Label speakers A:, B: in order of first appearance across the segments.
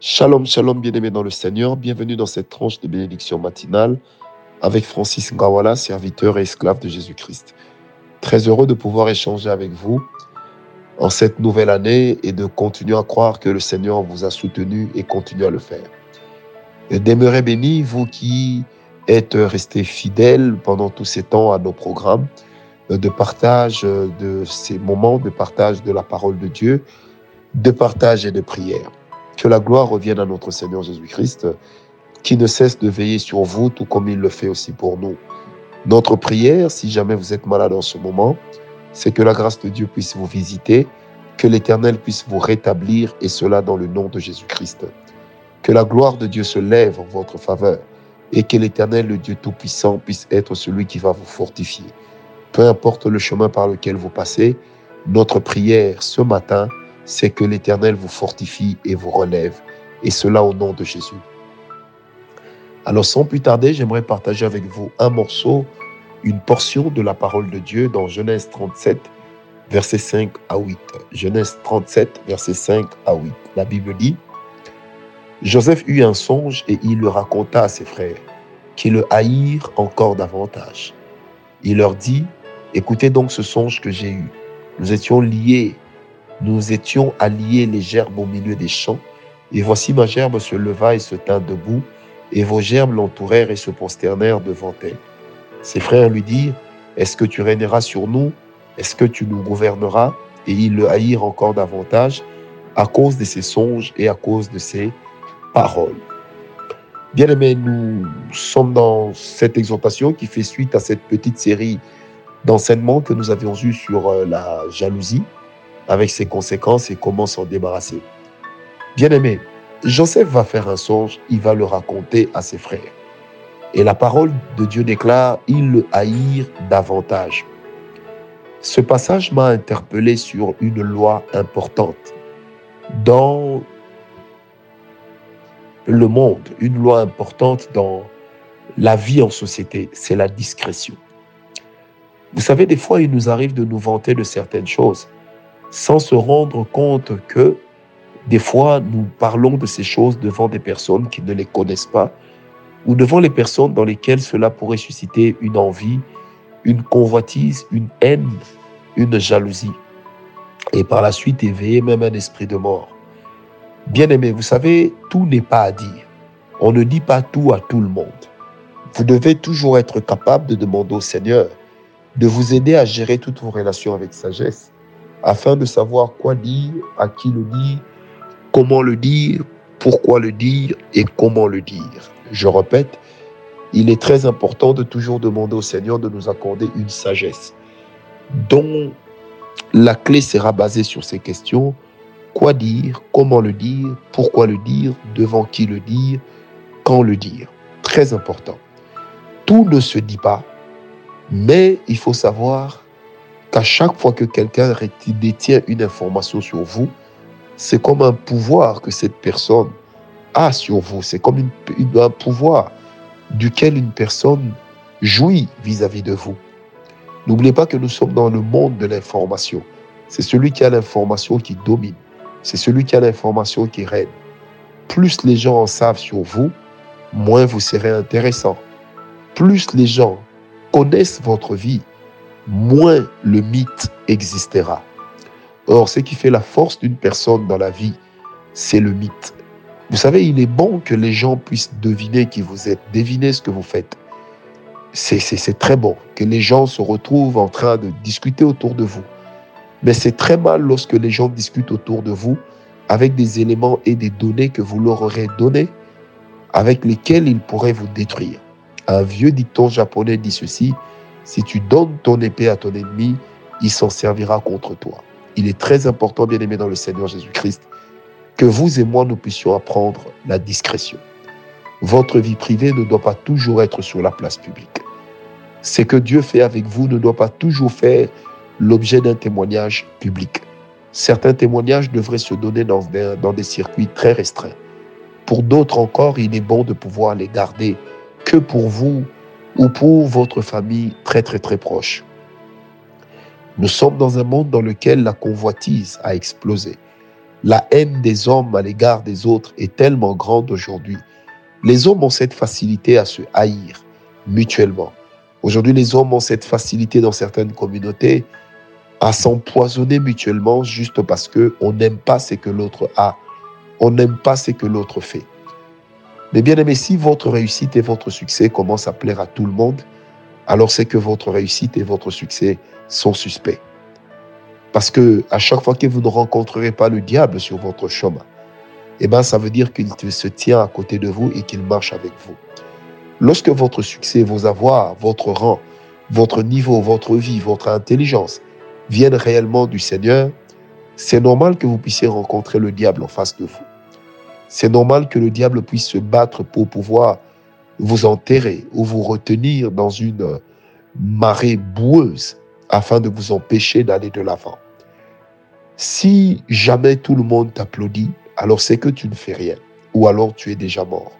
A: Shalom, shalom, bien-aimés dans le Seigneur. Bienvenue dans cette tranche de bénédiction matinale avec Francis Ngawala, serviteur et esclave de Jésus-Christ. Très heureux de pouvoir échanger avec vous en cette nouvelle année et de continuer à croire que le Seigneur vous a soutenu et continue à le faire. Demeurez bénis, vous qui êtes restés fidèles pendant tous ces temps à nos programmes de partage de ces moments, de partage de la parole de Dieu, de partage et de prière. Que la gloire revienne à notre Seigneur Jésus-Christ, qui ne cesse de veiller sur vous, tout comme il le fait aussi pour nous. Notre prière, si jamais vous êtes malade en ce moment, c'est que la grâce de Dieu puisse vous visiter, que l'Éternel puisse vous rétablir, et cela dans le nom de Jésus-Christ. Que la gloire de Dieu se lève en votre faveur, et que l'Éternel, le Dieu Tout-Puissant, puisse être celui qui va vous fortifier. Peu importe le chemin par lequel vous passez, notre prière ce matin, c'est que l'Éternel vous fortifie et vous relève, et cela au nom de Jésus. Alors sans plus tarder, j'aimerais partager avec vous un morceau, une portion de la parole de Dieu dans Genèse 37, versets 5 à 8. Genèse 37, versets 5 à 8. La Bible dit, Joseph eut un songe et il le raconta à ses frères, qui le haïrent encore davantage. Il leur dit, écoutez donc ce songe que j'ai eu. Nous étions liés nous étions alliés les gerbes au milieu des champs, et voici ma gerbe se leva et se tint debout, et vos gerbes l'entourèrent et se prosternèrent devant elle. Ses frères lui dirent, Est-ce que tu régneras sur nous? Est-ce que tu nous gouverneras? Et ils le haïrent encore davantage à cause de ses songes et à cause de ses paroles. Bien aimés, nous sommes dans cette exhortation qui fait suite à cette petite série d'enseignements que nous avions eus sur euh, la jalousie avec ses conséquences et comment s'en débarrasser. Bien aimé, Joseph va faire un songe, il va le raconter à ses frères. Et la parole de Dieu déclare, ils le haïrent davantage. Ce passage m'a interpellé sur une loi importante dans le monde, une loi importante dans la vie en société, c'est la discrétion. Vous savez, des fois, il nous arrive de nous vanter de certaines choses sans se rendre compte que des fois, nous parlons de ces choses devant des personnes qui ne les connaissent pas ou devant les personnes dans lesquelles cela pourrait susciter une envie, une convoitise, une haine, une jalousie et par la suite éveiller même un esprit de mort. Bien aimé, vous savez, tout n'est pas à dire. On ne dit pas tout à tout le monde. Vous devez toujours être capable de demander au Seigneur de vous aider à gérer toutes vos relations avec sagesse afin de savoir quoi dire, à qui le dire, comment le dire, pourquoi le dire et comment le dire. Je répète, il est très important de toujours demander au Seigneur de nous accorder une sagesse dont la clé sera basée sur ces questions. Quoi dire, comment le dire, pourquoi le dire, devant qui le dire, quand le dire. Très important. Tout ne se dit pas, mais il faut savoir qu'à chaque fois que quelqu'un détient une information sur vous, c'est comme un pouvoir que cette personne a sur vous. C'est comme un pouvoir duquel une personne jouit vis-à-vis de vous. N'oubliez pas que nous sommes dans le monde de l'information. C'est celui qui a l'information qui domine. C'est celui qui a l'information qui règne. Plus les gens en savent sur vous, moins vous serez intéressant. Plus les gens connaissent votre vie, moins le mythe existera. Or, ce qui fait la force d'une personne dans la vie, c'est le mythe. Vous savez, il est bon que les gens puissent deviner qui vous êtes, deviner ce que vous faites. C'est très bon que les gens se retrouvent en train de discuter autour de vous. Mais c'est très mal lorsque les gens discutent autour de vous avec des éléments et des données que vous leur aurez donnés, avec lesquels ils pourraient vous détruire. Un vieux dicton japonais dit ceci, si tu donnes ton épée à ton ennemi, il s'en servira contre toi. Il est très important, bien aimé dans le Seigneur Jésus-Christ, que vous et moi, nous puissions apprendre la discrétion. Votre vie privée ne doit pas toujours être sur la place publique. Ce que Dieu fait avec vous ne doit pas toujours faire l'objet d'un témoignage public. Certains témoignages devraient se donner dans, dans des circuits très restreints. Pour d'autres encore, il est bon de pouvoir les garder que pour vous ou pour votre famille très très très proche. Nous sommes dans un monde dans lequel la convoitise a explosé. La haine des hommes à l'égard des autres est tellement grande aujourd'hui. Les hommes ont cette facilité à se haïr mutuellement. Aujourd'hui, les hommes ont cette facilité dans certaines communautés à s'empoisonner mutuellement juste parce que on n'aime pas ce que l'autre a, on n'aime pas ce que l'autre fait. Mais bien aimé, si votre réussite et votre succès commencent à plaire à tout le monde, alors c'est que votre réussite et votre succès sont suspects. Parce que à chaque fois que vous ne rencontrerez pas le diable sur votre chemin, eh ben, ça veut dire qu'il se tient à côté de vous et qu'il marche avec vous. Lorsque votre succès, vos avoirs, votre rang, votre niveau, votre vie, votre intelligence viennent réellement du Seigneur, c'est normal que vous puissiez rencontrer le diable en face de vous. C'est normal que le diable puisse se battre pour pouvoir vous enterrer ou vous retenir dans une marée boueuse afin de vous empêcher d'aller de l'avant. Si jamais tout le monde t'applaudit, alors c'est que tu ne fais rien, ou alors tu es déjà mort.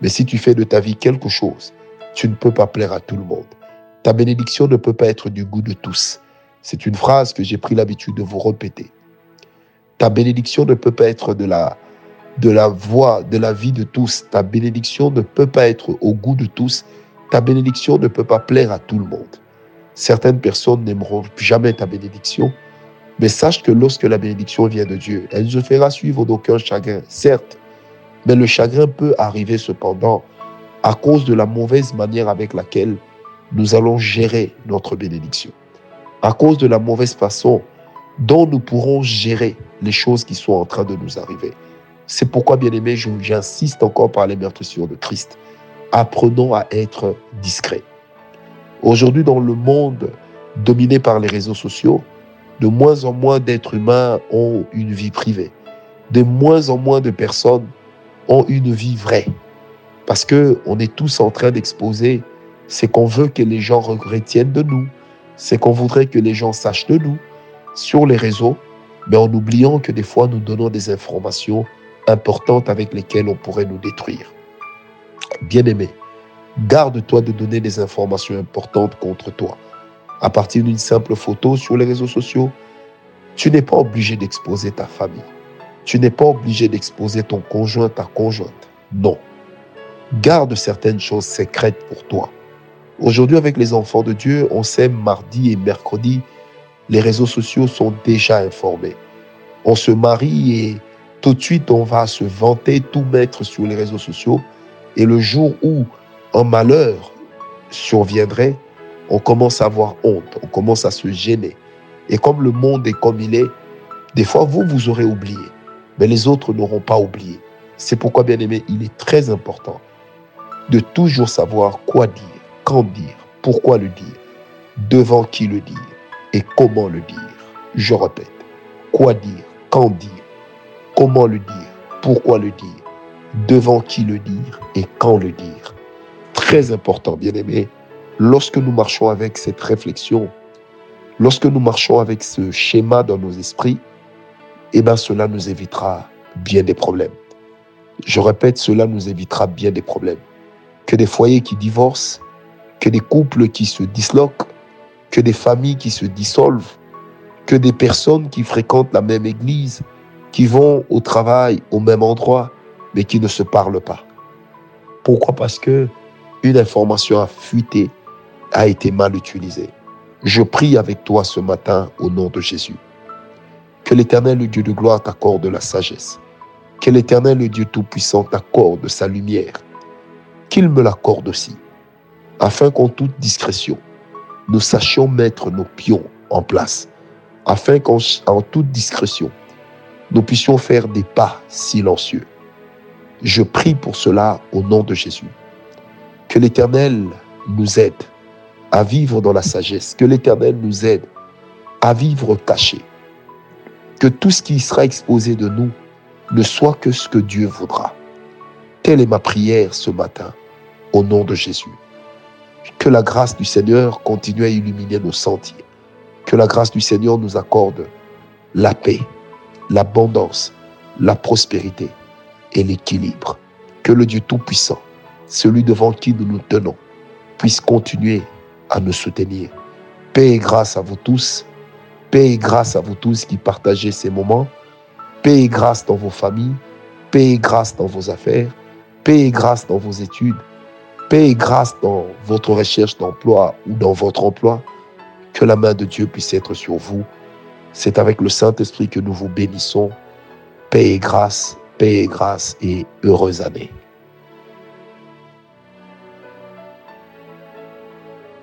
A: Mais si tu fais de ta vie quelque chose, tu ne peux pas plaire à tout le monde. Ta bénédiction ne peut pas être du goût de tous. C'est une phrase que j'ai pris l'habitude de vous répéter. Ta bénédiction ne peut pas être de la, de la voix, de la vie de tous. Ta bénédiction ne peut pas être au goût de tous. Ta bénédiction ne peut pas plaire à tout le monde. Certaines personnes n'aimeront jamais ta bénédiction, mais sache que lorsque la bénédiction vient de Dieu, elle ne se fera suivre d'aucun chagrin, certes, mais le chagrin peut arriver cependant à cause de la mauvaise manière avec laquelle nous allons gérer notre bénédiction, à cause de la mauvaise façon dont nous pourrons gérer les choses qui sont en train de nous arriver. C'est pourquoi, bien aimé, j'insiste encore par les meurtrissures de Christ. Apprenons à être discrets. Aujourd'hui, dans le monde dominé par les réseaux sociaux, de moins en moins d'êtres humains ont une vie privée. De moins en moins de personnes ont une vie vraie. Parce que on est tous en train d'exposer ce qu'on veut que les gens retiennent de nous, ce qu'on voudrait que les gens sachent de nous sur les réseaux, mais en oubliant que des fois nous donnons des informations importantes avec lesquelles on pourrait nous détruire. Bien-aimé, garde-toi de donner des informations importantes contre toi à partir d'une simple photo sur les réseaux sociaux. Tu n'es pas obligé d'exposer ta famille. Tu n'es pas obligé d'exposer ton conjoint, ta conjointe. Non. Garde certaines choses secrètes pour toi. Aujourd'hui, avec les enfants de Dieu, on sait mardi et mercredi, les réseaux sociaux sont déjà informés. On se marie et tout de suite, on va se vanter, tout mettre sur les réseaux sociaux. Et le jour où un malheur surviendrait, on commence à avoir honte, on commence à se gêner. Et comme le monde est comme il est, des fois, vous, vous aurez oublié mais les autres n'auront pas oublié. C'est pourquoi, bien aimé, il est très important de toujours savoir quoi dire, quand dire, pourquoi le dire, devant qui le dire et comment le dire. Je répète, quoi dire, quand dire, comment le dire, pourquoi le dire, devant qui le dire et quand le dire? Très important, bien aimé, lorsque nous marchons avec cette réflexion, lorsque nous marchons avec ce schéma dans nos esprits, eh bien cela nous évitera bien des problèmes. Je répète, cela nous évitera bien des problèmes. Que des foyers qui divorcent, que des couples qui se disloquent, que des familles qui se dissolvent, que des personnes qui fréquentent la même église, qui vont au travail au même endroit, mais qui ne se parlent pas. Pourquoi? Parce que une information a fuité, a été mal utilisée. Je prie avec toi ce matin au nom de Jésus. Que l'Éternel, le Dieu de gloire, t'accorde la sagesse. Que l'Éternel, le Dieu Tout-Puissant, t'accorde sa lumière. Qu'il me l'accorde aussi, afin qu'en toute discrétion, nous sachions mettre nos pions en place, afin qu'en toute discrétion, nous puissions faire des pas silencieux. Je prie pour cela au nom de Jésus. Que l'Éternel nous aide à vivre dans la sagesse, que l'Éternel nous aide à vivre caché, que tout ce qui sera exposé de nous ne soit que ce que Dieu voudra. Telle est ma prière ce matin, au nom de Jésus. Que la grâce du Seigneur continue à illuminer nos sentiers. Que la grâce du Seigneur nous accorde la paix, l'abondance, la prospérité et l'équilibre. Que le Dieu Tout-Puissant, celui devant qui nous nous tenons, puisse continuer à nous soutenir. Paix et grâce à vous tous. Paix et grâce à vous tous qui partagez ces moments. Paix et grâce dans vos familles. Paix et grâce dans vos affaires. Paix et grâce dans vos études. Paix et grâce dans votre recherche d'emploi ou dans votre emploi. Que la main de Dieu puisse être sur vous c'est avec le Saint-Esprit que nous vous bénissons. Paix et grâce, paix et grâce et heureuse année.